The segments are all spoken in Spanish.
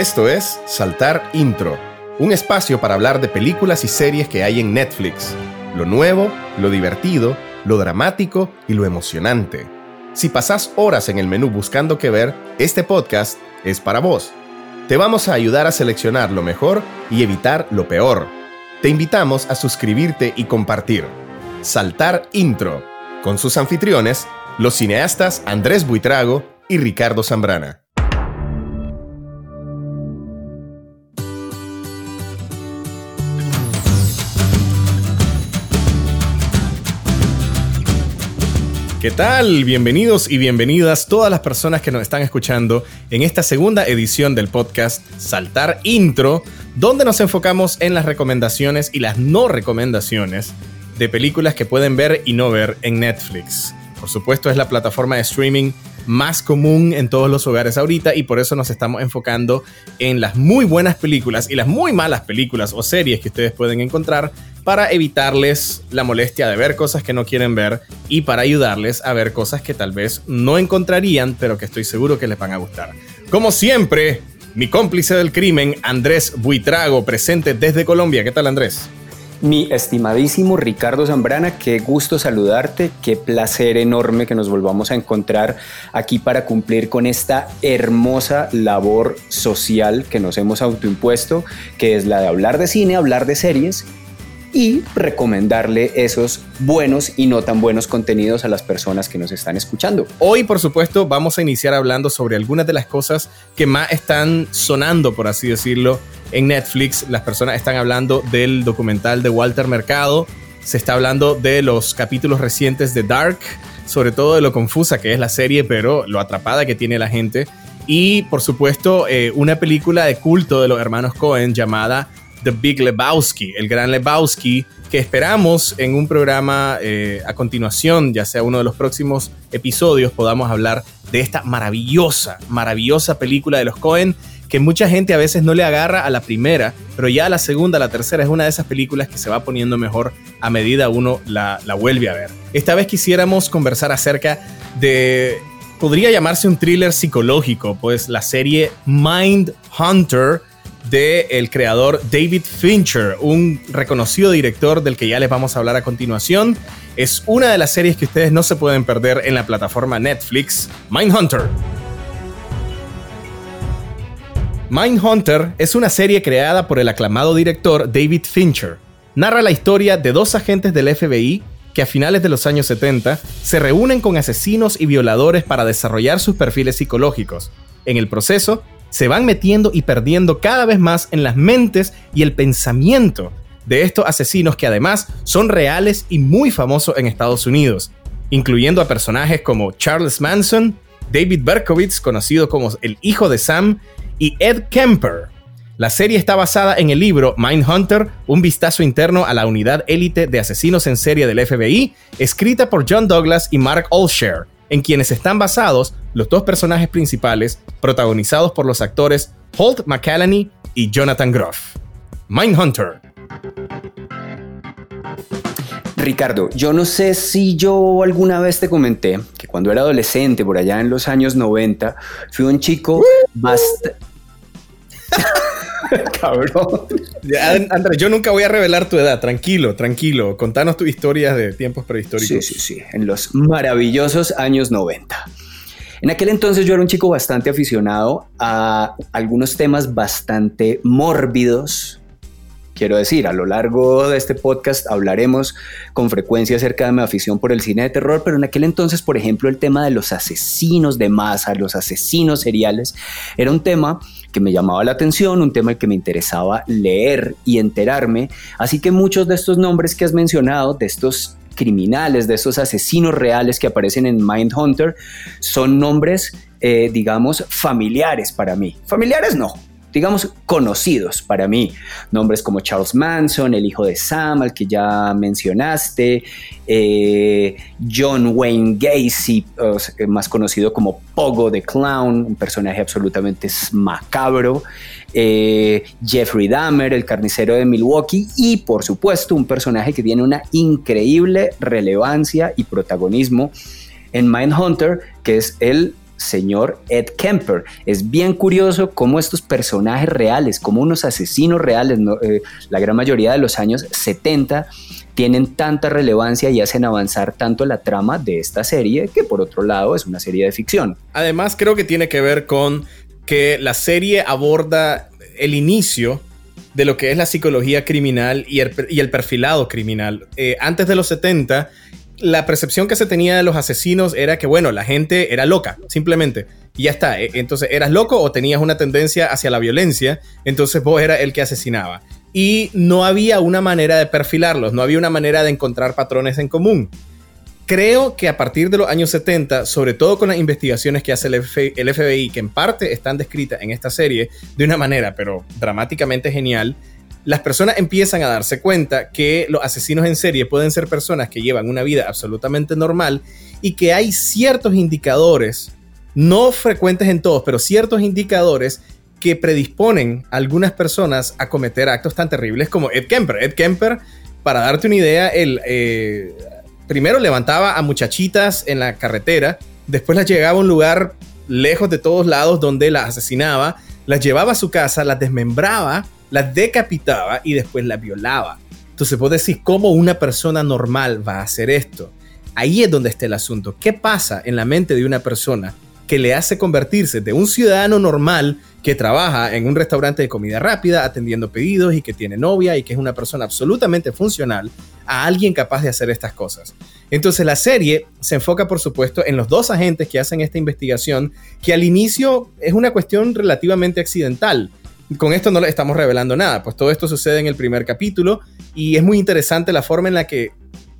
Esto es Saltar Intro, un espacio para hablar de películas y series que hay en Netflix. Lo nuevo, lo divertido, lo dramático y lo emocionante. Si pasás horas en el menú buscando qué ver, este podcast es para vos. Te vamos a ayudar a seleccionar lo mejor y evitar lo peor. Te invitamos a suscribirte y compartir. Saltar Intro, con sus anfitriones, los cineastas Andrés Buitrago y Ricardo Zambrana. ¿Qué tal? Bienvenidos y bienvenidas todas las personas que nos están escuchando en esta segunda edición del podcast Saltar Intro, donde nos enfocamos en las recomendaciones y las no recomendaciones de películas que pueden ver y no ver en Netflix. Por supuesto es la plataforma de streaming más común en todos los hogares ahorita y por eso nos estamos enfocando en las muy buenas películas y las muy malas películas o series que ustedes pueden encontrar para evitarles la molestia de ver cosas que no quieren ver y para ayudarles a ver cosas que tal vez no encontrarían, pero que estoy seguro que les van a gustar. Como siempre, mi cómplice del crimen, Andrés Buitrago, presente desde Colombia. ¿Qué tal, Andrés? Mi estimadísimo Ricardo Zambrana, qué gusto saludarte, qué placer enorme que nos volvamos a encontrar aquí para cumplir con esta hermosa labor social que nos hemos autoimpuesto, que es la de hablar de cine, hablar de series y recomendarle esos buenos y no tan buenos contenidos a las personas que nos están escuchando. Hoy, por supuesto, vamos a iniciar hablando sobre algunas de las cosas que más están sonando, por así decirlo, en Netflix. Las personas están hablando del documental de Walter Mercado, se está hablando de los capítulos recientes de Dark, sobre todo de lo confusa que es la serie, pero lo atrapada que tiene la gente. Y por supuesto, eh, una película de culto de los hermanos Cohen llamada The Big Lebowski, el gran Lebowski, que esperamos en un programa eh, a continuación, ya sea uno de los próximos episodios, podamos hablar de esta maravillosa, maravillosa película de los Cohen, que mucha gente a veces no le agarra a la primera, pero ya la segunda, la tercera es una de esas películas que se va poniendo mejor a medida uno la, la vuelve a ver. Esta vez quisiéramos conversar acerca de podría llamarse un thriller psicológico, pues la serie Mind Hunter del el creador David Fincher, un reconocido director del que ya les vamos a hablar a continuación. Es una de las series que ustedes no se pueden perder en la plataforma Netflix, Mindhunter. Mindhunter es una serie creada por el aclamado director David Fincher. Narra la historia de dos agentes del FBI que a finales de los años 70 se reúnen con asesinos y violadores para desarrollar sus perfiles psicológicos. En el proceso, se van metiendo y perdiendo cada vez más en las mentes y el pensamiento de estos asesinos que además son reales y muy famosos en Estados Unidos, incluyendo a personajes como Charles Manson, David Berkowitz, conocido como el hijo de Sam, y Ed Kemper. La serie está basada en el libro Mindhunter, un vistazo interno a la unidad élite de asesinos en serie del FBI, escrita por John Douglas y Mark Olsher, en quienes están basados los dos personajes principales, protagonizados por los actores Holt McCallany y Jonathan Groff. Mindhunter. Ricardo, yo no sé si yo alguna vez te comenté que cuando era adolescente, por allá en los años 90, fui un chico bastante... Cabrón. Andrés, yo nunca voy a revelar tu edad. Tranquilo, tranquilo. Contanos tus historias de tiempos prehistóricos. Sí, sí, sí. En los maravillosos años 90. En aquel entonces yo era un chico bastante aficionado a algunos temas bastante mórbidos, Quiero decir, a lo largo de este podcast hablaremos con frecuencia acerca de mi afición por el cine de terror, pero en aquel entonces, por ejemplo, el tema de los asesinos de masa, los asesinos seriales, era un tema que me llamaba la atención, un tema que me interesaba leer y enterarme. Así que muchos de estos nombres que has mencionado, de estos criminales, de estos asesinos reales que aparecen en Mindhunter, son nombres, eh, digamos, familiares para mí. Familiares no, digamos, conocidos para mí. Nombres como Charles Manson, el hijo de Sam, al que ya mencionaste, eh, John Wayne Gacy, más conocido como Pogo the Clown, un personaje absolutamente macabro, eh, Jeffrey Dahmer, el carnicero de Milwaukee, y por supuesto un personaje que tiene una increíble relevancia y protagonismo en Mindhunter, que es el señor Ed Kemper. Es bien curioso cómo estos personajes reales, como unos asesinos reales, eh, la gran mayoría de los años 70, tienen tanta relevancia y hacen avanzar tanto la trama de esta serie, que por otro lado es una serie de ficción. Además, creo que tiene que ver con que la serie aborda el inicio de lo que es la psicología criminal y el, perfilado criminal. Eh, antes de los 70, la percepción que se tenía de los asesinos era que, bueno, la gente era loca, simplemente. Y ya está. E, entonces, eras loco o tenías una tendencia hacia la violencia, entonces vos eras el que asesinaba. Y no había una manera de perfilarlos, no había una manera de encontrar patrones en común. Creo que a partir de los años 70, sobre todo con las investigaciones que hace el, FBI, que en parte están descritas en esta serie de una manera, pero dramáticamente genial, las personas empiezan a darse cuenta que los asesinos en serie pueden ser personas que llevan una vida absolutamente normal y que hay ciertos indicadores, no frecuentes en todos, pero ciertos indicadores que predisponen a algunas personas a cometer actos tan terribles como Ed Kemper. Ed Kemper, para darte una idea, el... Eh, primero levantaba a muchachitas en la carretera, después las llevaba a un lugar lejos de todos lados donde las asesinaba, las llevaba a su casa, las desmembraba, las decapitaba y después las violaba. Entonces vos decís, ¿cómo una persona normal va a hacer esto? Ahí es donde está el asunto. ¿Qué pasa en la mente de una persona que le hace convertirse de un ciudadano normal que trabaja en un restaurante de comida rápida atendiendo pedidos y que tiene novia y que es una persona absolutamente funcional a alguien capaz de hacer estas cosas. Entonces la serie se enfoca por supuesto en los dos agentes que hacen esta investigación que al inicio es una cuestión relativamente accidental. Con esto no le estamos revelando nada, pues todo esto sucede en el primer capítulo y es muy interesante la forma en la que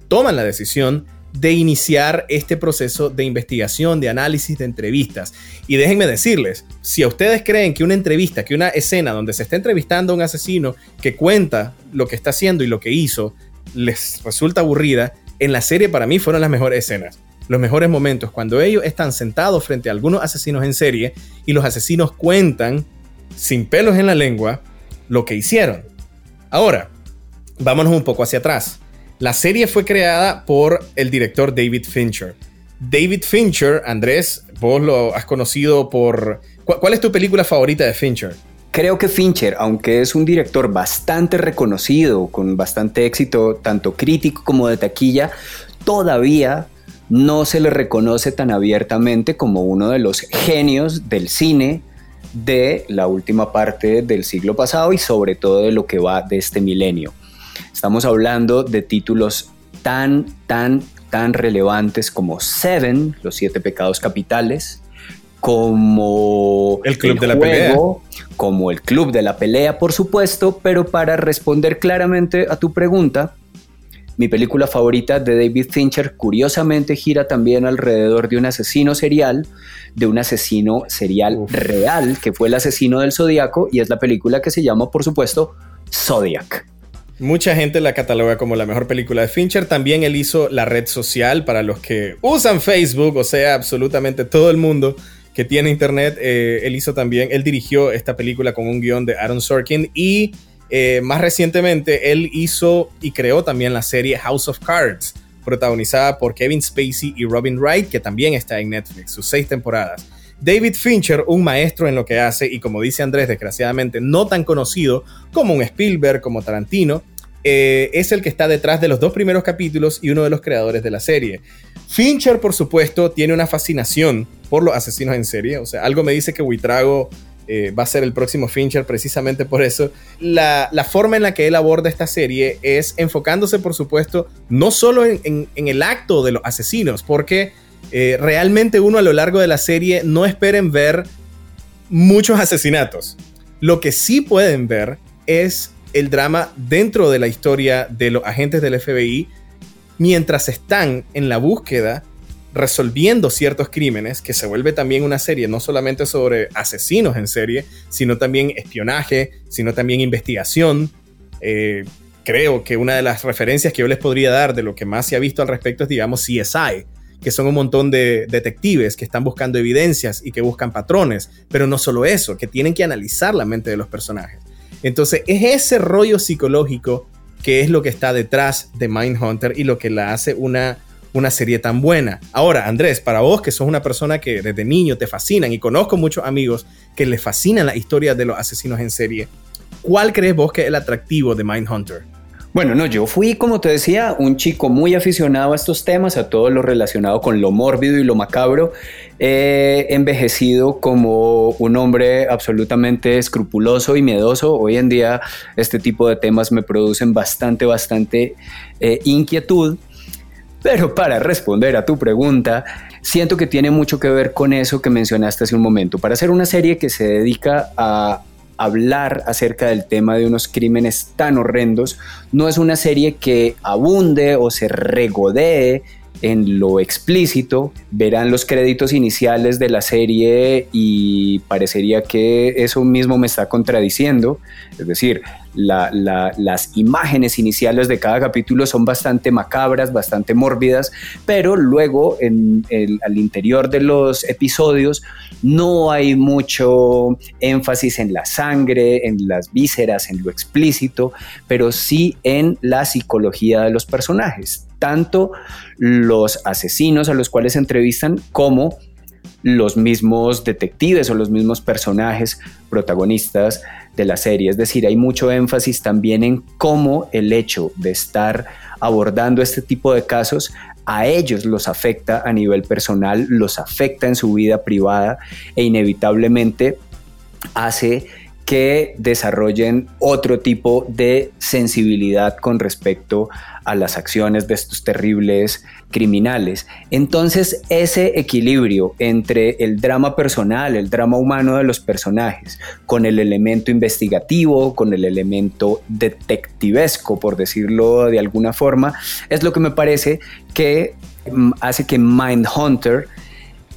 toman la decisión de iniciar este proceso de investigación, de análisis, de entrevistas. Y déjenme decirles, si a ustedes creen que una entrevista, que una escena donde se está entrevistando a un asesino que cuenta lo que está haciendo y lo que hizo, les resulta aburrida, en la serie para mí fueron las mejores escenas. Los mejores momentos cuando ellos están sentados frente a algunos asesinos en serie y los asesinos cuentan, sin pelos en la lengua, lo que hicieron. Ahora, vámonos un poco hacia atrás. La serie fue creada por el director David Fincher. David Fincher, Andrés, vos lo has conocido por... ¿Cuál es tu película favorita de Fincher? Creo que Fincher, aunque es un director bastante reconocido, con bastante éxito, tanto crítico como de taquilla, todavía no se le reconoce tan abiertamente como uno de los genios del cine de la última parte del siglo pasado y sobre todo de lo que va de este milenio. Estamos hablando de títulos tan, tan, tan relevantes como Seven, los siete pecados capitales, como el club de la pelea, como el club de la pelea, por supuesto, pero para responder claramente a tu pregunta, mi película favorita de David Fincher curiosamente gira también alrededor de un asesino serial, de un asesino serial real, que fue el asesino del Zodíaco, y es la película que se llama, por supuesto, Zodiac. Mucha gente la cataloga como la mejor película de Fincher. También él hizo la red social para los que usan Facebook, o sea, absolutamente todo el mundo que tiene internet. Eh, él hizo también, él dirigió esta película con un guion de Aaron Sorkin y eh, más recientemente él hizo y creó también la serie House of Cards, protagonizada por Kevin Spacey y Robin Wright, que también está en Netflix, sus seis temporadas. David Fincher, un maestro en lo que hace y como dice Andrés, desgraciadamente no tan conocido como un Spielberg, como Tarantino, eh, es el que está detrás de los dos primeros capítulos y uno de los creadores de la serie. Fincher, por supuesto, tiene una fascinación por los asesinos en serie. O sea, algo me dice que Buitrago eh, va a ser el próximo Fincher precisamente por eso. La, forma en la que él aborda esta serie es enfocándose, por supuesto, no solo en el acto de los asesinos, porque eh, realmente uno a lo largo de la serie no esperen ver muchos asesinatos. Lo que sí pueden ver es el drama dentro de la historia de los agentes del FBI mientras están en la búsqueda resolviendo ciertos crímenes, que se vuelve también una serie no solamente sobre asesinos en serie, sino también espionaje, sino también investigación. Eh, creo que una de las referencias que yo les podría dar de lo que más se ha visto al respecto es, digamos, CSI, que son un montón de detectives que están buscando evidencias y que buscan patrones, pero no solo eso, que tienen que analizar la mente de los personajes. Entonces es ese rollo psicológico que es lo que está detrás de Mindhunter y lo que la hace una, una serie tan buena. Ahora, Andrés, para vos que sos una persona que desde niño te fascinan y conozco muchos amigos que les fascinan las historias de los asesinos en serie, ¿cuál crees vos que es el atractivo de Mindhunter? Bueno, no, yo fui, como te decía, un chico muy aficionado a estos temas, a todo lo relacionado con lo mórbido y lo macabro. He envejecido como un hombre absolutamente escrupuloso y miedoso. Hoy en día este tipo de temas me producen bastante, bastante eh, inquietud. Pero para responder a tu pregunta, siento que tiene mucho que ver con eso que mencionaste hace un momento. Para hacer una serie que se dedica a hablar acerca del tema de unos crímenes tan horrendos. No es una serie que abunde o se regodee en lo explícito, verán los créditos iniciales de la serie y parecería que eso mismo me está contradiciendo. Es decir, las imágenes iniciales de cada capítulo son bastante macabras, bastante mórbidas, pero luego en al interior de los episodios no hay mucho énfasis en la sangre, en las vísceras, en lo explícito, pero sí en la psicología de los personajes, tanto los asesinos a los cuales entrevistan como los mismos detectives o los mismos personajes protagonistas de la serie. Es decir, hay mucho énfasis también en cómo el hecho de estar abordando este tipo de casos a ellos los afecta a nivel personal, los afecta en su vida privada e inevitablemente hace que desarrollen otro tipo de sensibilidad con respecto a las acciones de estos terribles criminales. Entonces, ese equilibrio entre el drama personal, el drama humano de los personajes, con el elemento investigativo, con el elemento detectivesco, por decirlo de alguna forma, es lo que me parece que mm, hace que Mindhunter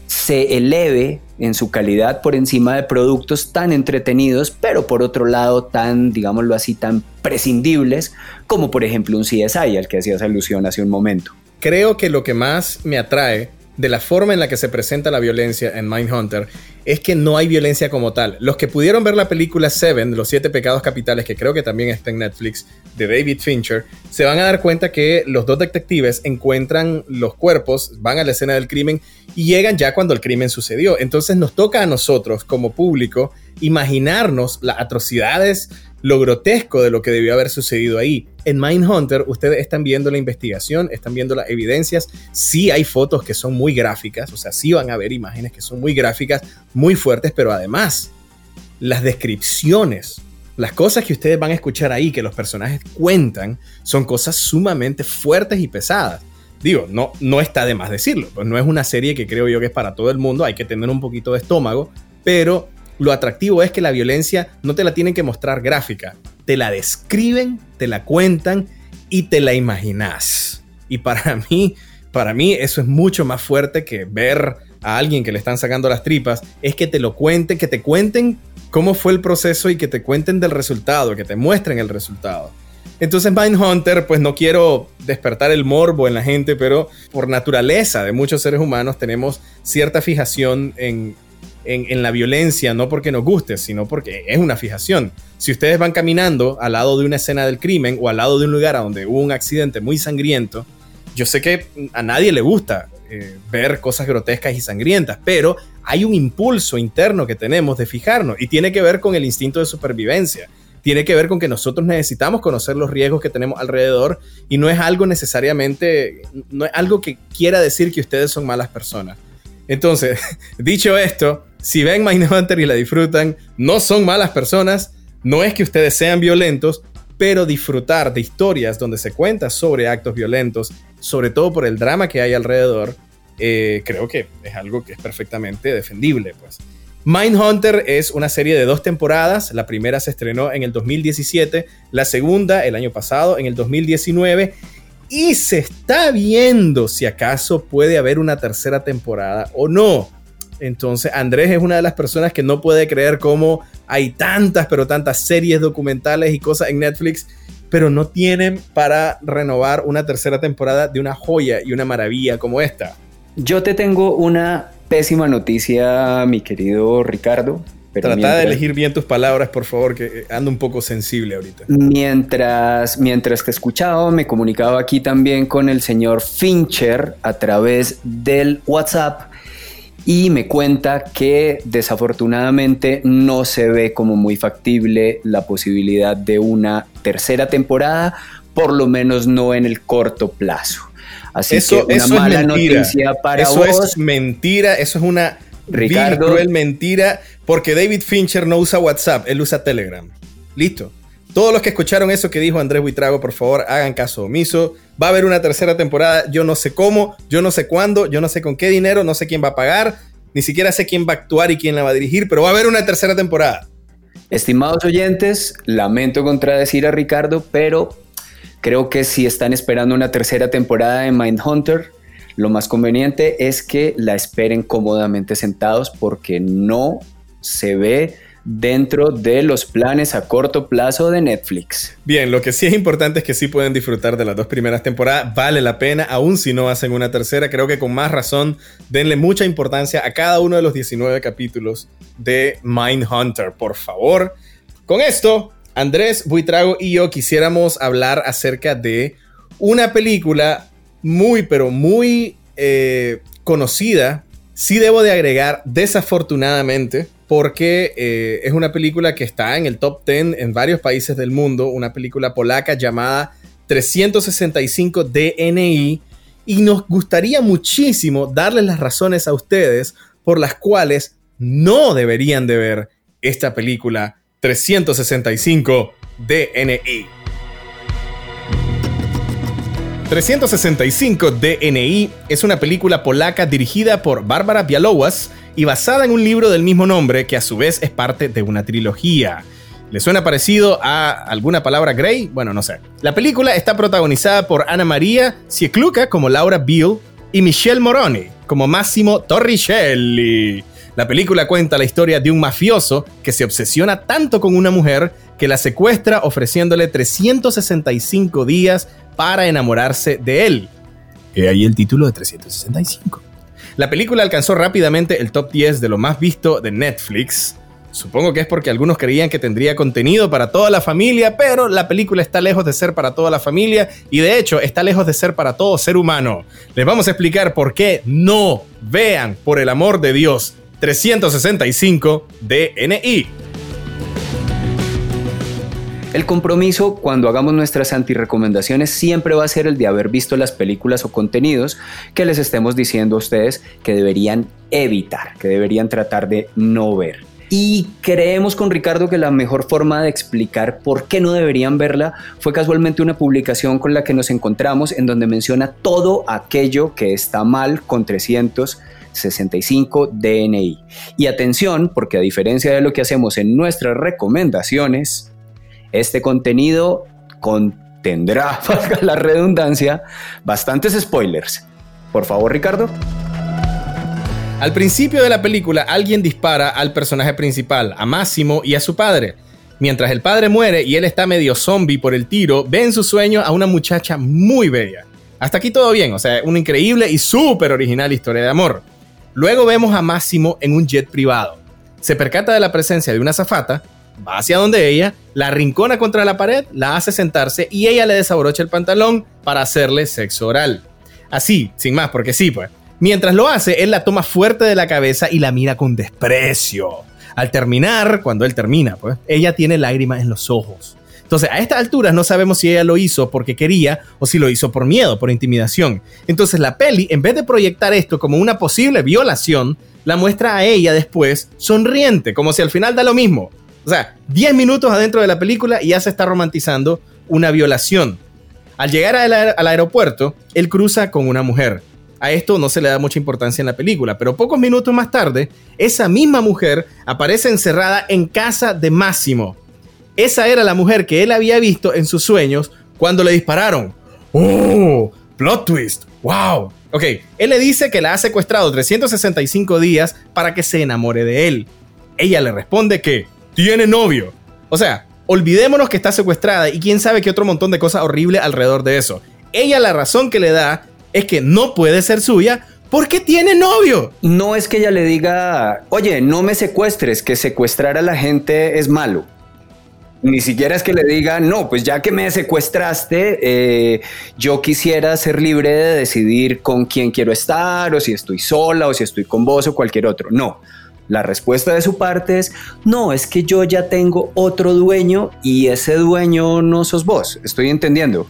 se eleve en su calidad por encima de productos tan entretenidos, pero por otro lado tan, digámoslo así, tan prescindibles como por ejemplo un CSI al que hacías alusión hace un momento. Creo que lo que más me atrae de la forma en la que se presenta la violencia en Mindhunter es que no hay violencia como tal. Los que pudieron ver la película Seven, Los Siete Pecados Capitales, que creo que también está en Netflix, de David Fincher, se van a dar cuenta que los dos detectives encuentran los cuerpos, van a la escena del crimen y llegan ya cuando el crimen sucedió. Entonces nos toca a nosotros como público imaginarnos las atrocidades, lo grotesco de lo que debió haber sucedido ahí. En Mindhunter ustedes están viendo la investigación, están viendo las evidencias, sí hay fotos que son muy gráficas, o sea, sí van a ver imágenes que son muy gráficas, muy fuertes, pero además las descripciones, las cosas que ustedes van a escuchar ahí, que los personajes cuentan, son cosas sumamente fuertes y pesadas. Digo, no, no está de más decirlo, pues no es una serie que creo yo que es para todo el mundo, hay que tener un poquito de estómago, pero lo atractivo es que la violencia no te la tienen que mostrar gráfica, te la describen, te la cuentan y te la imaginas. Y para mí, para mí eso es mucho más fuerte que ver a alguien que le están sacando las tripas, es que te lo cuenten, que te cuenten cómo fue el proceso y que te cuenten del resultado, que te muestren el resultado. Entonces Mindhunter, pues no quiero despertar el morbo en la gente, pero por naturaleza de muchos seres humanos tenemos cierta fijación en en, la violencia, no porque nos guste, sino porque es una fijación. Si ustedes van caminando al lado de una escena del crimen o al lado de un lugar donde hubo un accidente muy sangriento, yo sé que a nadie le gusta eh, ver cosas grotescas y sangrientas, pero hay un impulso interno que tenemos de fijarnos y tiene que ver con el instinto de supervivencia. Tiene que ver con que nosotros necesitamos conocer los riesgos que tenemos alrededor y no es algo necesariamente, no es algo que quiera decir que ustedes son malas personas. Entonces, dicho esto, si ven Mindhunter y la disfrutan, no son malas personas, no es que ustedes sean violentos, pero disfrutar de historias donde se cuenta sobre actos violentos, sobre todo por el drama que hay alrededor, eh, creo que es algo que es perfectamente defendible. Pues. Mindhunter es una serie de dos temporadas. La primera se estrenó en el 2017, la segunda el año pasado, en el 2019. Y se está viendo si acaso puede haber una tercera temporada o no. Entonces, Andrés es una de las personas que no puede creer cómo hay tantas, pero tantas series documentales y cosas en Netflix, pero no tienen para renovar una tercera temporada de una joya y una maravilla como esta. Yo te tengo una pésima noticia, mi querido Ricardo. Trata de elegir bien tus palabras, por favor, que eh, ando un poco sensible ahorita. Mientras, mientras te escuchaba, me comunicaba aquí también con el señor Fincher a través del WhatsApp y me cuenta que desafortunadamente no se ve como muy factible la posibilidad de una tercera temporada, por lo menos no en el corto plazo. Así eso, que una mala noticia para eso Eso es mentira, eso es una Ricardo, cruel mentira, porque David Fincher no usa WhatsApp, él usa Telegram. Listo. Todos los que escucharon eso que dijo Andrés Buitrago, por favor, hagan caso omiso. Va a haber una tercera temporada, yo no sé cómo, yo no sé cuándo, yo no sé con qué dinero, no sé quién va a pagar, ni siquiera sé quién va a actuar y quién la va a dirigir, pero va a haber una tercera temporada. Estimados oyentes, lamento contradecir a Ricardo, pero creo que si están esperando una tercera temporada de Mindhunter, lo más conveniente es que la esperen cómodamente sentados porque no se ve dentro de los planes a corto plazo de Netflix. Bien, lo que sí es importante es que sí pueden disfrutar de las dos primeras temporadas, vale la pena, aún si no hacen una tercera, creo que con más razón denle mucha importancia a cada uno de los 19 capítulos de Mindhunter, por favor. Con esto, Andrés Buitrago y yo quisiéramos hablar acerca de una película muy, pero muy eh, conocida. Sí debo de agregar, desafortunadamente, porque eh, es una película que está en el top 10 en varios países del mundo, una película polaca llamada 365 DNI, y nos gustaría muchísimo darles las razones a ustedes por las cuales no deberían de ver esta película 365 DNI. 365 DNI es una película polaca dirigida por Bárbara Bialowas y basada en un libro del mismo nombre que a su vez es parte de una trilogía. ¿Le suena parecido a alguna palabra Grey? Bueno, no sé. La película está protagonizada por Ana María Ciecluca como Laura Beale y Michelle Moroni como Massimo Torricelli. La película cuenta la historia de un mafioso que se obsesiona tanto con una mujer que la secuestra ofreciéndole 365 días para enamorarse de él. He ahí el título de 365. La película alcanzó rápidamente el top 10 de lo más visto de Netflix. Supongo que es porque algunos creían que tendría contenido para toda la familia, pero la película está lejos de ser para toda la familia y de hecho está lejos de ser para todo ser humano. Les vamos a explicar por qué no vean, por el amor de Dios, 365 DNI. El compromiso cuando hagamos nuestras antirecomendaciones siempre va a ser el de haber visto las películas o contenidos que les estemos diciendo a ustedes que deberían evitar, que deberían tratar de no ver. Y creemos con Ricardo que la mejor forma de explicar por qué no deberían verla fue casualmente una publicación con la que nos encontramos en donde menciona todo aquello que está mal con 365 DNI. Y atención, porque a diferencia de lo que hacemos en nuestras recomendaciones, este contenido contendrá, valga la redundancia, bastantes spoilers. Por favor, Ricardo. Al principio de la película, alguien dispara al personaje principal, a Máximo y a su padre. Mientras el padre muere y él está medio zombie por el tiro, ve en su sueño a una muchacha muy bella. Hasta aquí todo bien, o sea, una increíble y súper original historia de amor. Luego vemos a Máximo en un jet privado. Se percata de la presencia de una zafata va hacia donde ella, la rincona contra la pared, la hace sentarse y ella le desabrocha el pantalón para hacerle sexo oral. Así, sin más, porque sí, pues. Mientras lo hace, él la toma fuerte de la cabeza y la mira con desprecio. Al terminar, cuando él termina, pues, ella tiene lágrimas en los ojos. Entonces, a estas alturas no sabemos si ella lo hizo porque quería o si lo hizo por miedo, por intimidación. Entonces, la peli, en vez de proyectar esto como una posible violación, la muestra a ella después sonriente, como si al final da lo mismo. O sea, 10 minutos adentro de la película y ya se está romantizando una violación. Al llegar al, aeropuerto, él cruza con una mujer. A esto no se le da mucha importancia en la película, pero pocos minutos más tarde, esa misma mujer aparece encerrada en casa de Máximo. Esa era la mujer que él había visto en sus sueños cuando le dispararon. ¡Oh! Plot twist. ¡Wow! Ok, él le dice que la ha secuestrado 365 días para que se enamore de él. Ella le responde que tiene novio. O sea, olvidémonos que está secuestrada y quién sabe qué otro montón de cosas horribles alrededor de eso. Ella la razón que le da es que no puede ser suya porque tiene novio. No es que ella le diga, oye, no me secuestres, que secuestrar a la gente es malo. Ni siquiera es que le diga, no, pues ya que me secuestraste, eh, yo quisiera ser libre de decidir con quién quiero estar, o si estoy sola, o si estoy con vos, o cualquier otro. No. La respuesta de su parte es, no, es que yo ya tengo otro dueño y ese dueño no sos vos. Estoy entendiendo.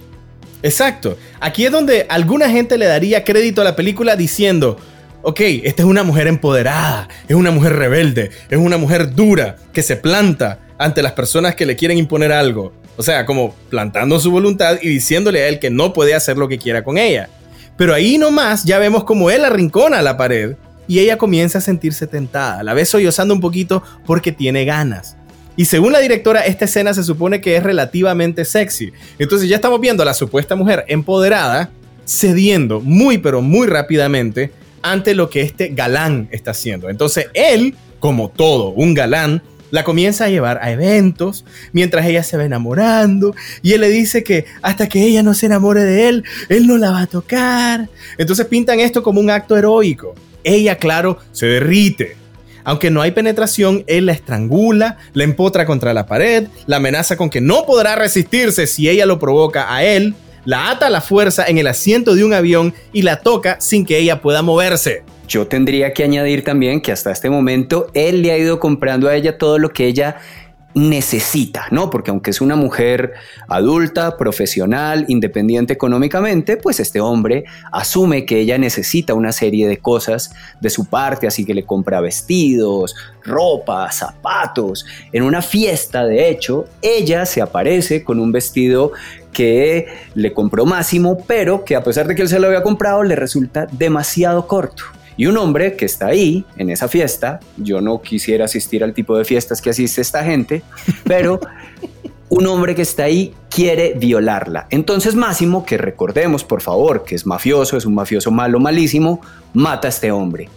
Exacto. Aquí es donde alguna gente le daría crédito a la película diciendo, ok, esta es una mujer empoderada, es una mujer rebelde, es una mujer dura, que se planta, ante las personas que le quieren imponer algo. O sea, como plantando su voluntad y diciéndole a él que no puede hacer lo que quiera con ella. Pero ahí nomás ya vemos como él arrincona la pared y ella comienza a sentirse tentada. La ve sollozando un poquito porque tiene ganas. Y según la directora, esta escena se supone que es relativamente sexy. Entonces ya estamos viendo a la supuesta mujer empoderada cediendo muy pero muy rápidamente ante lo que este galán está haciendo. Entonces él, como todo un galán, la comienza a llevar a eventos mientras ella se va enamorando y él le dice que hasta que ella no se enamore de él, él no la va a tocar. Entonces pintan esto como un acto heroico. Ella, claro, se derrite. Aunque no hay penetración, él la estrangula, la empotra contra la pared, la amenaza con que no podrá resistirse si ella lo provoca a él, la ata a la fuerza en el asiento de un avión y la toca sin que ella pueda moverse. Yo tendría que añadir también que hasta este momento él le ha ido comprando a ella todo lo que ella necesita, ¿no? Porque aunque es una mujer adulta, profesional, independiente económicamente, pues este hombre asume que ella necesita una serie de cosas de su parte, así que le compra vestidos, ropa, zapatos. En una fiesta, de hecho, ella se aparece con un vestido que le compró Máximo, pero que a pesar de que él se lo había comprado, le resulta demasiado corto. Y un hombre que está ahí, en esa fiesta, yo no quisiera asistir al tipo de fiestas que asiste esta gente, pero un hombre que está ahí quiere violarla. Entonces Máximo, que recordemos por favor que es mafioso, es un mafioso malo, malísimo, mata a este hombre.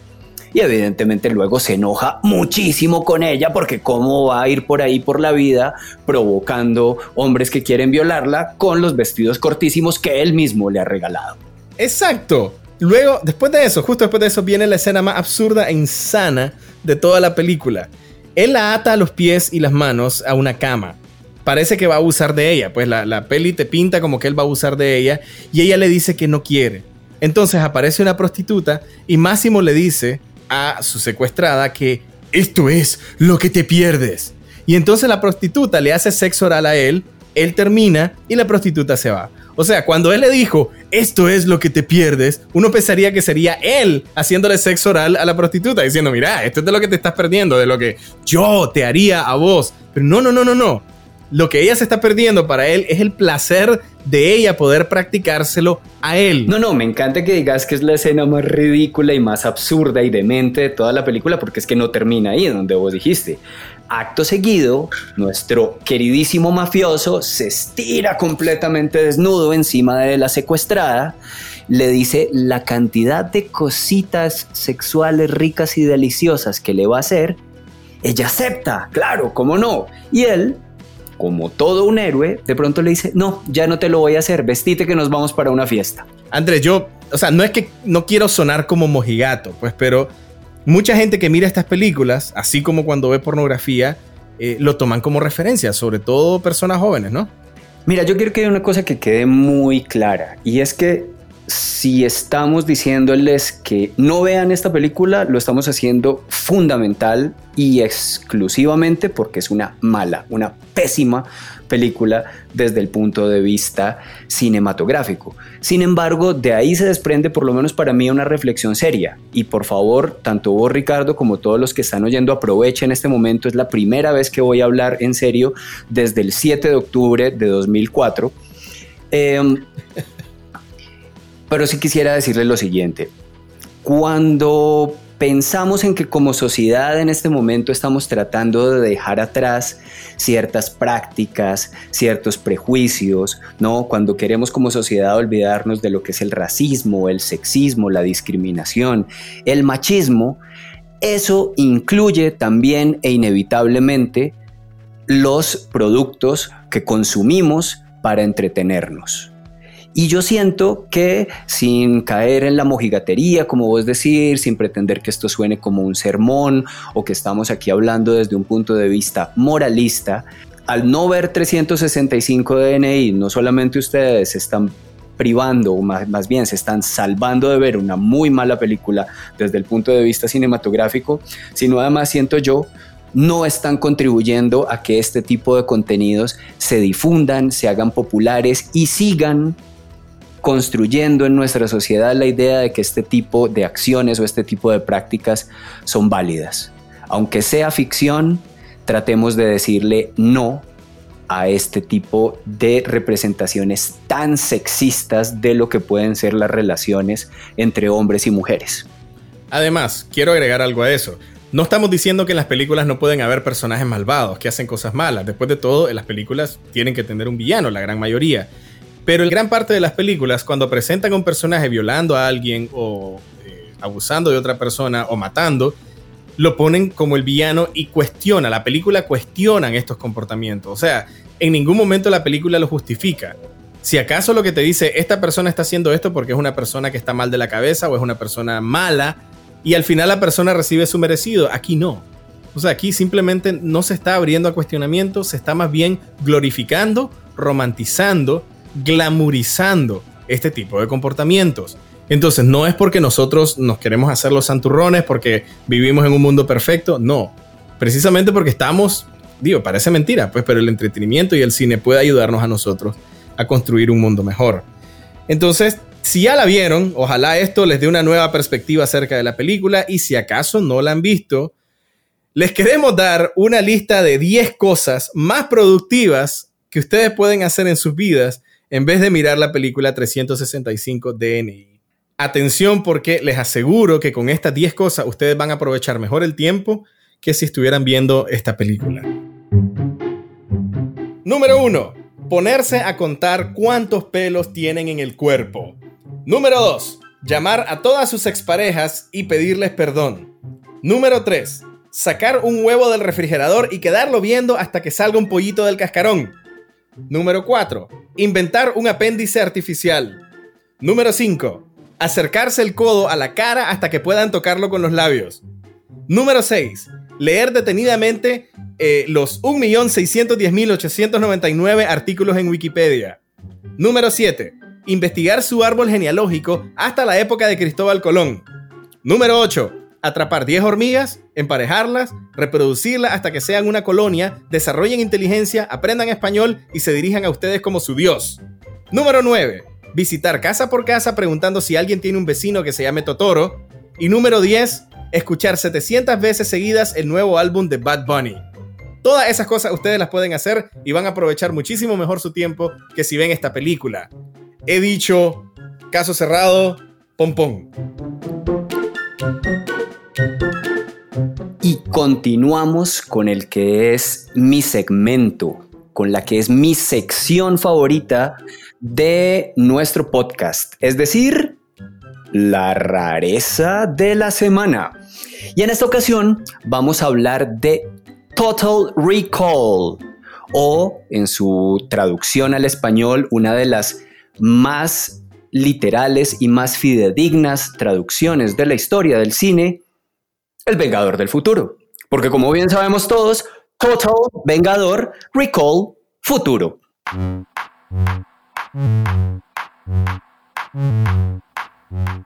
Y evidentemente luego se enoja muchísimo con ella porque cómo va a ir por ahí por la vida provocando hombres que quieren violarla con los vestidos cortísimos que él mismo le ha regalado. Exacto. Luego, después de eso, justo después de eso, viene la escena más absurda e insana de toda la película. Él la ata los pies y las manos a una cama. Parece que va a abusar de ella, pues la, la peli te pinta como que él va a abusar de ella y ella le dice que no quiere. Entonces aparece una prostituta y Máximo le dice a su secuestrada que esto es lo que te pierdes. Y entonces la prostituta le hace sexo oral a él, él termina y la prostituta se va. O sea, cuando él le dijo, esto es lo que te pierdes, uno pensaría que sería él haciéndole sexo oral a la prostituta, diciendo, mira, esto es de lo que te estás perdiendo, de lo que yo te haría a vos. Pero no, no, no, no, no. Lo que ella se está perdiendo para él es el placer de ella poder practicárselo a él. No, no, me encanta que digas que es la escena más ridícula y más absurda y demente de toda la película, porque es que no termina ahí, donde vos dijiste. Acto seguido, nuestro queridísimo mafioso se estira completamente desnudo encima de la secuestrada, le dice la cantidad de cositas sexuales ricas y deliciosas que le va a hacer. Ella acepta, claro, cómo no. Y él, como todo un héroe, de pronto le dice, no, ya no te lo voy a hacer, vestite que nos vamos para una fiesta. Andrés, yo, o sea, no es que no quiero sonar como mojigato, pues, pero mucha gente que mira estas películas, así como cuando ve pornografía, eh, lo toman como referencia, sobre todo personas jóvenes, ¿no? Mira, yo quiero que haya una cosa que quede muy clara, y es que si estamos diciéndoles que no vean esta película, lo estamos haciendo fundamental y exclusivamente porque es una mala, una pésima película desde el punto de vista cinematográfico. Sin embargo, de ahí se desprende por lo menos para mí una reflexión seria. Y por favor, tanto vos Ricardo como todos los que están oyendo aprovechen este momento. Es la primera vez que voy a hablar en serio desde el 7 de octubre de 2004. Pero sí quisiera decirle lo siguiente. Cuando pensamos en que como sociedad en este momento estamos tratando de dejar atrás ciertas prácticas, ciertos prejuicios, ¿no? Cuando queremos como sociedad olvidarnos de lo que es el racismo, el sexismo, la discriminación, el machismo, eso incluye también e inevitablemente los productos que consumimos para entretenernos. Y yo siento que sin caer en la mojigatería, como vos decir, sin pretender que esto suene como un sermón o que estamos aquí hablando desde un punto de vista moralista, al no ver 365 DNI, no solamente ustedes están privando, o más, más, bien se están salvando de ver una muy mala película desde el punto de vista cinematográfico, sino además siento yo no están contribuyendo a que este tipo de contenidos se difundan, se hagan populares y sigan construyendo en nuestra sociedad la idea de que este tipo de acciones o este tipo de prácticas son válidas. Aunque sea ficción, tratemos de decirle no a este tipo de representaciones tan sexistas de lo que pueden ser las relaciones entre hombres y mujeres. Además, quiero agregar algo a eso. No estamos diciendo que en las películas no pueden haber personajes malvados que hacen cosas malas. Después de todo, en las películas tienen que tener un villano, la gran mayoría. Pero en gran parte de las películas, cuando presentan a un personaje violando a alguien o eh, abusando de otra persona o matando, lo ponen como el villano y cuestiona, la película cuestionan estos comportamientos. O sea, en ningún momento la película lo justifica. Si acaso lo que te dice, esta persona está haciendo esto porque es una persona que está mal de la cabeza o es una persona mala y al final la persona recibe su merecido, aquí no. O sea, aquí simplemente no se está abriendo a cuestionamiento, se está más bien glorificando, romantizando, glamorizando este tipo de comportamientos. Entonces, no es porque nosotros nos queremos hacer los santurrones, porque vivimos en un mundo perfecto, no. Precisamente porque estamos, digo, parece mentira, pues, pero el entretenimiento y el cine puede ayudarnos a nosotros a construir un mundo mejor. Entonces, si ya la vieron, ojalá esto les dé una nueva perspectiva acerca de la película y si acaso no la han visto, les queremos dar una lista de 10 cosas más productivas que ustedes pueden hacer en sus vidas en vez de mirar la película 365 DNI. Atención porque les aseguro que con estas 10 cosas ustedes van a aprovechar mejor el tiempo que si estuvieran viendo esta película. Número 1. Ponerse a contar cuántos pelos tienen en el cuerpo. Número 2. Llamar a todas sus exparejas y pedirles perdón. Número 3. Sacar un huevo del refrigerador y quedarlo viendo hasta que salga un pollito del cascarón. Número 4. Inventar un apéndice artificial. Número 5 acercarse el codo a la cara hasta que puedan tocarlo con los labios. Número 6. Leer detenidamente eh, los 1.610.899 artículos en Wikipedia. Número 7. Investigar su árbol genealógico hasta la época de Cristóbal Colón. Número 8. Atrapar 10 hormigas, emparejarlas, reproducirlas hasta que sean una colonia, desarrollen inteligencia, aprendan español y se dirijan a ustedes como su Dios. Número 9 visitar casa por casa preguntando si alguien tiene un vecino que se llame Totoro. Y número 10, escuchar 700 veces seguidas el nuevo álbum de Bad Bunny. Todas esas cosas ustedes las pueden hacer y van a aprovechar muchísimo mejor su tiempo que si ven esta película. He dicho, caso cerrado, pom pom. Y continuamos con el que es mi segmento, con la que es mi sección favorita de nuestro podcast, es decir, la rareza de la semana. Y en esta ocasión vamos a hablar de Total Recall o en su traducción al español una de las más literales y más fidedignas traducciones de la historia del cine, El Vengador del Futuro. Porque como bien sabemos todos, Total Vengador Recall Futuro.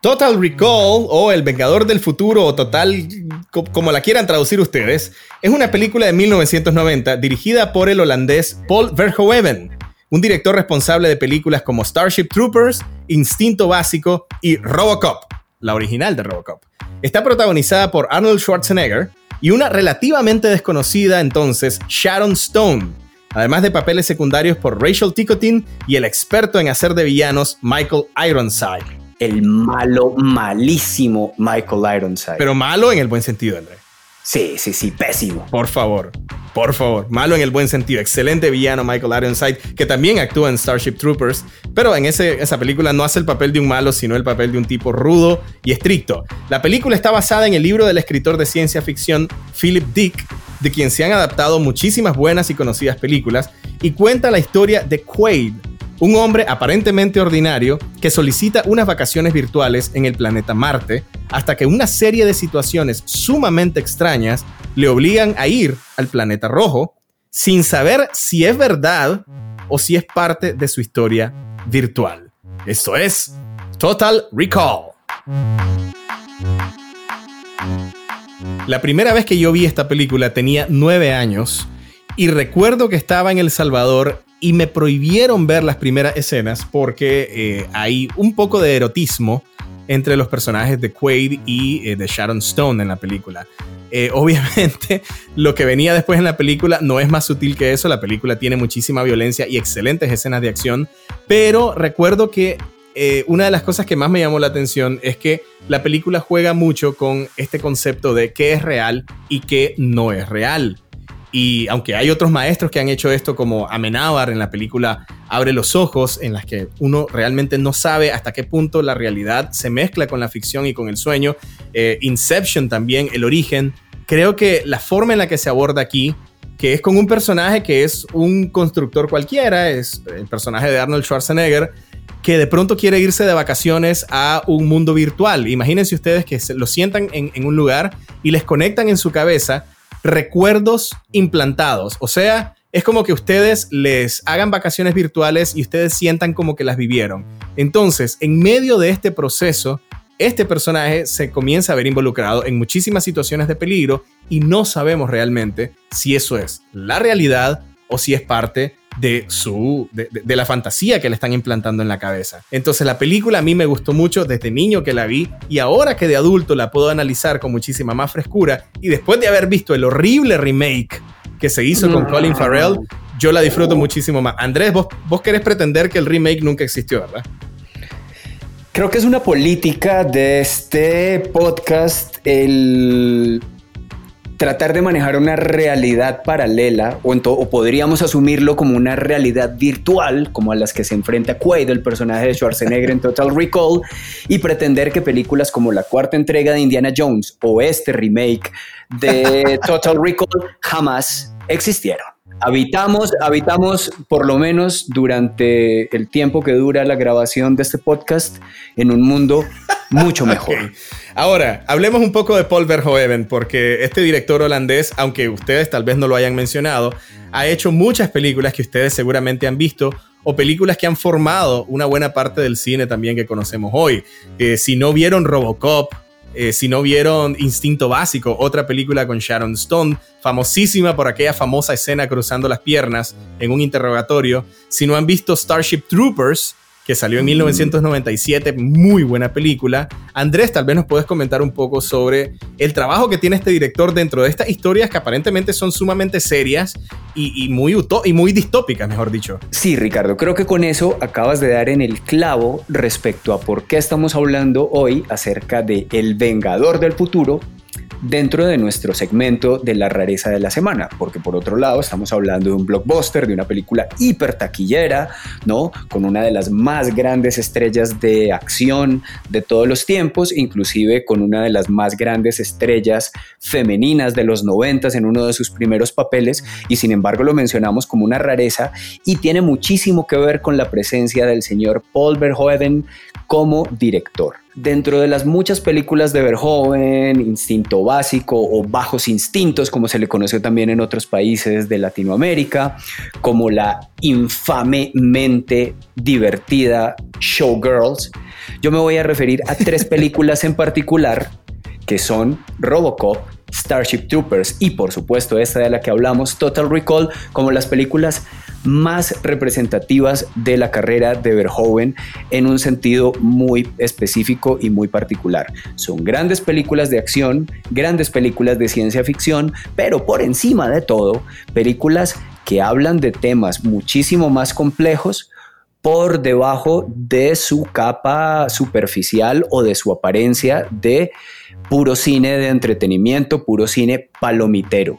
Total Recall o El Vengador del Futuro o Total, como la quieran traducir ustedes, es una película de 1990 dirigida por el holandés Paul Verhoeven, un director responsable de películas como Starship Troopers, Instinto Básico y Robocop, la original de Robocop. Está protagonizada por Arnold Schwarzenegger y una relativamente desconocida entonces Sharon Stone, además de papeles secundarios por Rachel Ticotin y el experto en hacer de villanos Michael Ironside. El malo, malísimo Michael Ironside. Pero malo en el buen sentido, André. Sí, sí, sí, pésimo. Por favor, por favor. Malo en el buen sentido. Excelente villano Michael Ironside, que también actúa en Starship Troopers, pero en esa película no hace el papel de un malo, sino el papel de un tipo rudo y estricto. La película está basada en el libro del escritor de ciencia ficción Philip Dick, de quien se han adaptado muchísimas buenas y conocidas películas, y cuenta la historia de Quaid, un hombre aparentemente ordinario que solicita unas vacaciones virtuales en el planeta Marte hasta que una serie de situaciones sumamente extrañas le obligan a ir al planeta rojo sin saber si es verdad o si es parte de su historia virtual. Esto es Total Recall. La primera vez que yo vi esta película tenía nueve años y recuerdo que estaba en El Salvador y me prohibieron ver las primeras escenas porque eh, hay un poco de erotismo entre los personajes de Quaid y eh, de Sharon Stone en la película. Eh, obviamente, lo que venía después en la película no es más sutil que eso. La película tiene muchísima violencia y excelentes escenas de acción, pero recuerdo que una de las cosas que más me llamó la atención es que la película juega mucho con este concepto de qué es real y qué no es real. Y aunque hay otros maestros que han hecho esto, como Amenábar en la película Abre los Ojos, en las que uno realmente no sabe hasta qué punto la realidad se mezcla con la ficción y con el sueño. Eh, Inception también, El Origen. Creo que la forma en la que se aborda aquí, que es con un personaje que es un constructor cualquiera, es el personaje de Arnold Schwarzenegger, que de pronto quiere irse de vacaciones a un mundo virtual. Imagínense ustedes que lo sientan en, en un lugar y les conectan en su cabeza recuerdos implantados. O sea, es como que ustedes les hagan vacaciones virtuales y ustedes sientan como que las vivieron. Entonces, en medio de este proceso, este personaje se comienza a ver involucrado en muchísimas situaciones de peligro y no sabemos realmente si eso es la realidad o si es parte de su de, la fantasía que le están implantando en la cabeza. Entonces la película a mí me gustó mucho desde niño que la vi y ahora que de adulto la puedo analizar con muchísima más frescura y después de haber visto el horrible remake que se hizo con Colin Farrell, yo la disfruto muchísimo más. Andrés, vos, vos querés pretender que el remake nunca existió, ¿verdad? Creo que es una política de este podcast el tratar de manejar una realidad paralela o, o, podríamos asumirlo como una realidad virtual como a las que se enfrenta Quaid, el personaje de Schwarzenegger en Total Recall y pretender que películas como la cuarta entrega de Indiana Jones o este remake de Total Recall jamás existieron. Habitamos, habitamos por lo menos durante el tiempo que dura la grabación de este podcast en un mundo mucho mejor. Ahora, hablemos un poco de Paul Verhoeven, porque este director holandés, aunque ustedes tal vez no lo hayan mencionado, ha hecho muchas películas que ustedes seguramente han visto o películas que han formado una buena parte del cine también que conocemos hoy. Eh, si no vieron Robocop, eh, si no vieron Instinto Básico, otra película con Sharon Stone, famosísima por aquella famosa escena cruzando las piernas en un interrogatorio. Si no han visto Starship Troopers, que salió en 1997, muy buena película. Andrés, tal vez nos puedes comentar un poco sobre el trabajo que tiene este director dentro de estas historias que aparentemente son sumamente serias y, muy, y muy distópicas, mejor dicho. Sí, Ricardo, creo que con eso acabas de dar en el clavo respecto a por qué estamos hablando hoy acerca de El Vengador del Futuro, dentro de nuestro segmento de la rareza de la semana, porque por otro lado estamos hablando de un blockbuster, de una película hiper taquillera, ¿no? Con una de las más grandes estrellas de acción de todos los tiempos, inclusive con una de las más grandes estrellas femeninas de los noventas en uno de sus primeros papeles, y sin embargo lo mencionamos como una rareza y tiene muchísimo que ver con la presencia del señor Paul Verhoeven como director. Dentro de las muchas películas de Verhoeven, Instinto Básico o Bajos Instintos, como se le conoce también en otros países de Latinoamérica, como la infamemente divertida Showgirls, yo me voy a referir a tres películas en particular que son Robocop, Starship Troopers y por supuesto esta de la que hablamos, Total Recall, como las películas más representativas de la carrera de Verhoeven en un sentido muy específico y muy particular. Son grandes películas de acción, grandes películas de ciencia ficción, pero por encima de todo, películas que hablan de temas muchísimo más complejos por debajo de su capa superficial o de su apariencia de puro cine de entretenimiento, puro cine palomitero.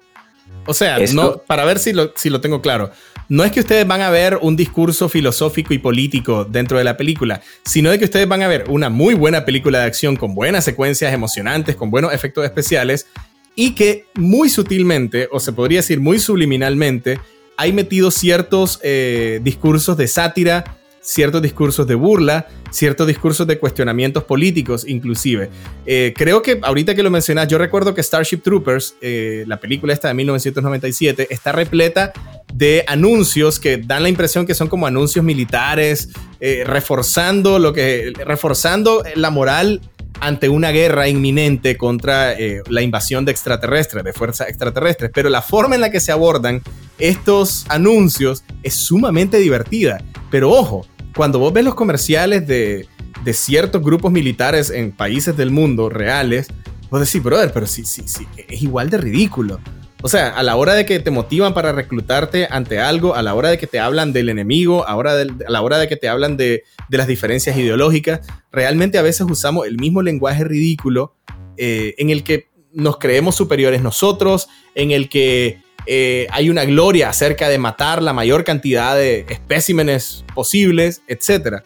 O sea, no, para ver si lo, si lo tengo claro, no es que ustedes van a ver un discurso filosófico y político dentro de la película, sino de que ustedes van a ver una muy buena película de acción con buenas secuencias emocionantes, con buenos efectos especiales y que muy sutilmente, o se podría decir muy subliminalmente, hay metido ciertos eh, discursos de sátira ciertos discursos de burla, ciertos discursos de cuestionamientos políticos inclusive. Eh, creo que ahorita que lo mencionas, yo recuerdo que Starship Troopers, eh, la película esta de 1997, está repleta de anuncios que dan la impresión que son como anuncios militares, reforzando lo que, reforzando la moral ante una guerra inminente contra la invasión de extraterrestres, de fuerzas extraterrestres. Pero la forma en la que se abordan estos anuncios es sumamente divertida. Pero ojo, cuando vos ves los comerciales de, ciertos grupos militares en países del mundo reales, vos decís, brother, pero sí, sí, sí, es igual de ridículo. O sea, a la hora de que te motivan para reclutarte ante algo, a la hora de que te hablan del enemigo, a, la hora de que te hablan de, las diferencias ideológicas, realmente a veces usamos el mismo lenguaje ridículo eh, en el que nos creemos superiores nosotros, en el que eh, hay una gloria acerca de matar la mayor cantidad de especímenes posibles, etc.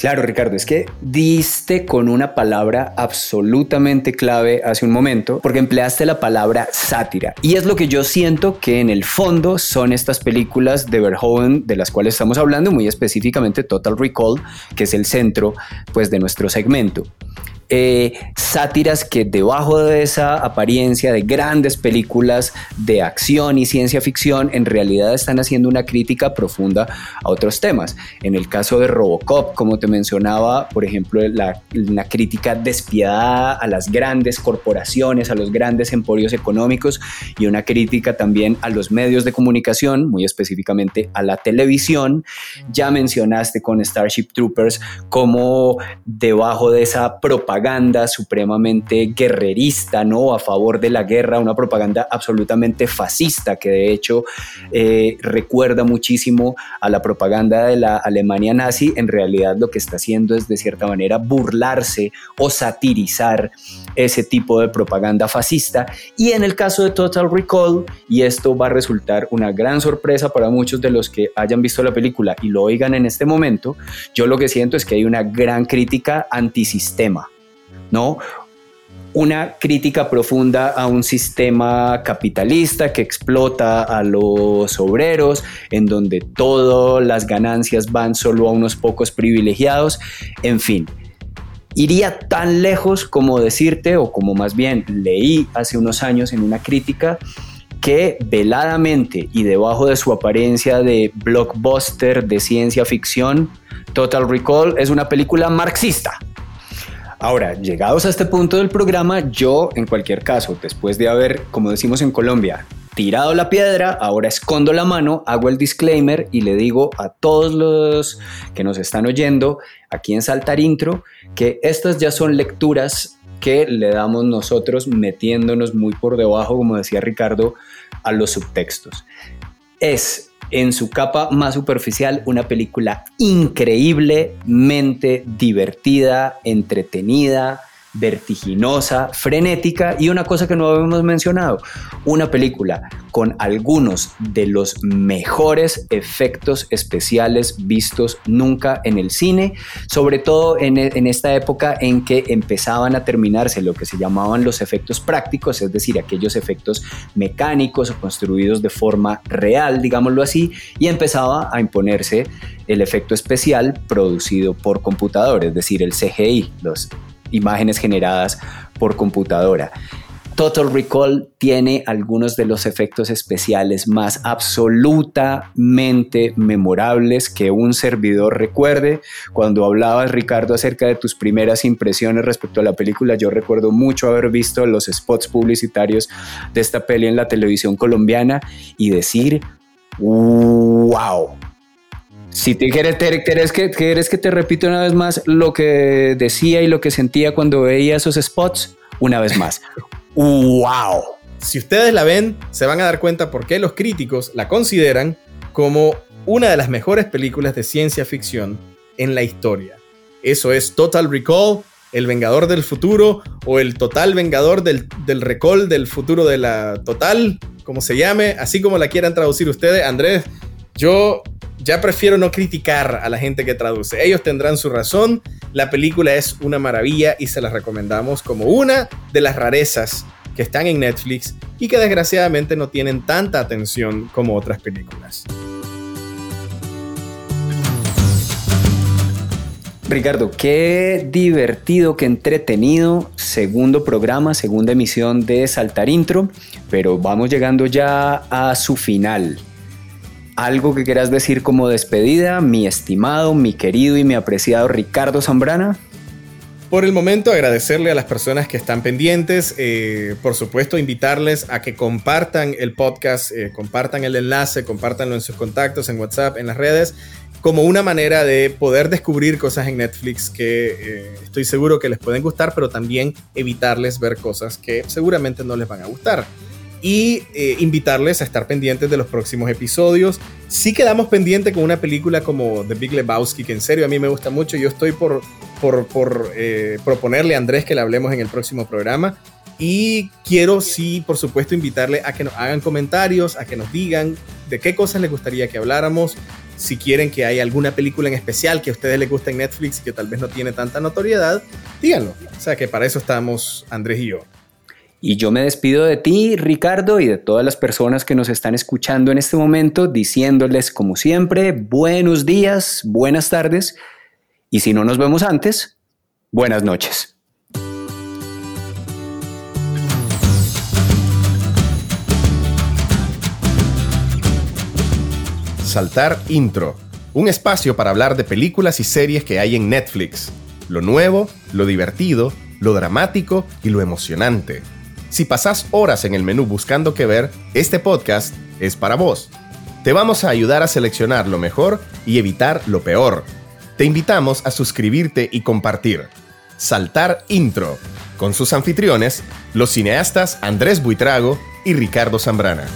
Claro, Ricardo, es que diste con una palabra absolutamente clave hace un momento, porque empleaste la palabra sátira. Y es lo que yo siento que en el fondo son estas películas de Verhoeven de las cuales estamos hablando, muy específicamente Total Recall, que es el centro pues, de nuestro segmento. Eh, sátiras que debajo de esa apariencia de grandes películas de acción y ciencia ficción, en realidad están haciendo una crítica profunda a otros temas. En el caso de Robocop, como te mencionaba, por ejemplo, la, una crítica despiadada a las grandes corporaciones, a los grandes emporios económicos y una crítica también a los medios de comunicación, muy específicamente a la televisión. Ya mencionaste con Starship Troopers cómo debajo de esa propaganda propaganda supremamente guerrerista, ¿no? A favor de la guerra, una propaganda absolutamente fascista que de hecho eh, recuerda muchísimo a la propaganda de la Alemania nazi. En realidad lo que está haciendo es de cierta manera burlarse o satirizar ese tipo de propaganda fascista. Y en el caso de Total Recall, y esto va a resultar una gran sorpresa para muchos de los que hayan visto la película y lo oigan en este momento, yo lo que siento es que hay una gran crítica antisistema. ¿No? Una crítica profunda a un sistema capitalista que explota a los obreros, en donde todas las ganancias van solo a unos pocos privilegiados, en fin. Iría tan lejos como decirte, o como más bien leí hace unos años en una crítica, que veladamente y debajo de su apariencia de blockbuster de ciencia ficción, Total Recall es una película marxista. Ahora, llegados a este punto del programa, yo en cualquier caso, después de haber, como decimos en Colombia, tirado la piedra, ahora escondo la mano, hago el disclaimer y le digo a todos los que nos están oyendo aquí en Saltar Intro que estas ya son lecturas que le damos nosotros metiéndonos muy por debajo, como decía Ricardo, a los subtextos. Es en su capa más superficial una película increíblemente divertida, entretenida, vertiginosa, frenética y una cosa que no habíamos mencionado, una película con algunos de los mejores efectos especiales vistos nunca en el cine, sobre todo en, en, esta época en que empezaban a terminarse lo que se llamaban los efectos prácticos, es decir, aquellos efectos mecánicos o construidos de forma real, digámoslo así, y empezaba a imponerse el efecto especial producido por computador, es decir, el CGI, los imágenes generadas por computadora. Total Recall tiene algunos de los efectos especiales más absolutamente memorables que un servidor recuerde. Cuando hablabas, Ricardo, acerca de tus primeras impresiones respecto a la película, yo recuerdo mucho haber visto los spots publicitarios de esta peli en la televisión colombiana y decir, wow, si te quieres, que, que te repito una vez más lo que decía y lo que sentía cuando veía esos spots, una vez más. ¡Wow! Si ustedes la ven, se van a dar cuenta por qué los críticos la consideran como una de las mejores películas de ciencia ficción en la historia. Eso es Total Recall, El Vengador del Futuro o el Total Vengador del, del Recall del futuro de la Total, como se llame, así como la quieran traducir ustedes. Andrés, yo ya prefiero no criticar a la gente que traduce. Ellos tendrán su razón. La película es una maravilla y se la recomendamos como una de las rarezas que están en Netflix y que desgraciadamente no tienen tanta atención como otras películas. Ricardo, qué divertido, qué entretenido. Segundo programa, segunda emisión de Saltar Intro, pero vamos llegando ya a su final. ¿Algo que quieras decir como despedida, mi estimado, mi querido y mi apreciado Ricardo Zambrana? Por el momento, agradecerle a las personas que están pendientes. Eh, por supuesto, invitarles a que compartan el podcast, eh, compartan el enlace, compartanlo en sus contactos, en WhatsApp, en las redes como una manera de poder descubrir cosas en Netflix que eh, estoy seguro que les pueden gustar, pero también evitarles ver cosas que seguramente no les van a gustar. Y eh, invitarles a estar pendientes de los próximos episodios. Sí quedamos pendientes con una película como The Big Lebowski, que en serio a mí me gusta mucho. Yo estoy por, por, por eh, proponerle a Andrés que la hablemos en el próximo programa. Y quiero, sí, por supuesto, invitarle a que nos hagan comentarios, a que nos digan de qué cosas les gustaría que habláramos, si quieren que haya alguna película en especial que a ustedes les guste en Netflix y que tal vez no tiene tanta notoriedad, díganlo. O sea que para eso estamos Andrés y yo. Y yo me despido de ti, Ricardo, y de todas las personas que nos están escuchando en este momento, diciéndoles, como siempre, buenos días, buenas tardes, y si no nos vemos antes, buenas noches. Saltar Intro, un espacio para hablar de películas y series que hay en Netflix. Lo nuevo, lo divertido, lo dramático y lo emocionante. Si pasás horas en el menú buscando qué ver, este podcast es para vos. Te vamos a ayudar a seleccionar lo mejor y evitar lo peor. Te invitamos a suscribirte y compartir. Saltar Intro, con sus anfitriones, los cineastas Andrés Buitrago y Ricardo Zambrana.